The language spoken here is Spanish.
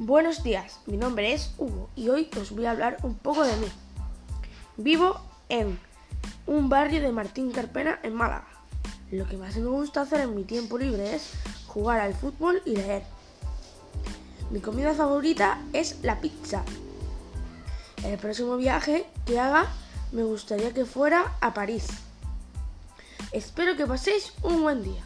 Buenos días, mi nombre es Hugo y hoy os voy a hablar un poco de mí. Vivo en un barrio de Martín Carpena en Málaga. Lo que más me gusta hacer en mi tiempo libre es jugar al fútbol y leer. Mi comida favorita es la pizza. El próximo viaje que haga me gustaría que fuera a París. Espero que paséis un buen día.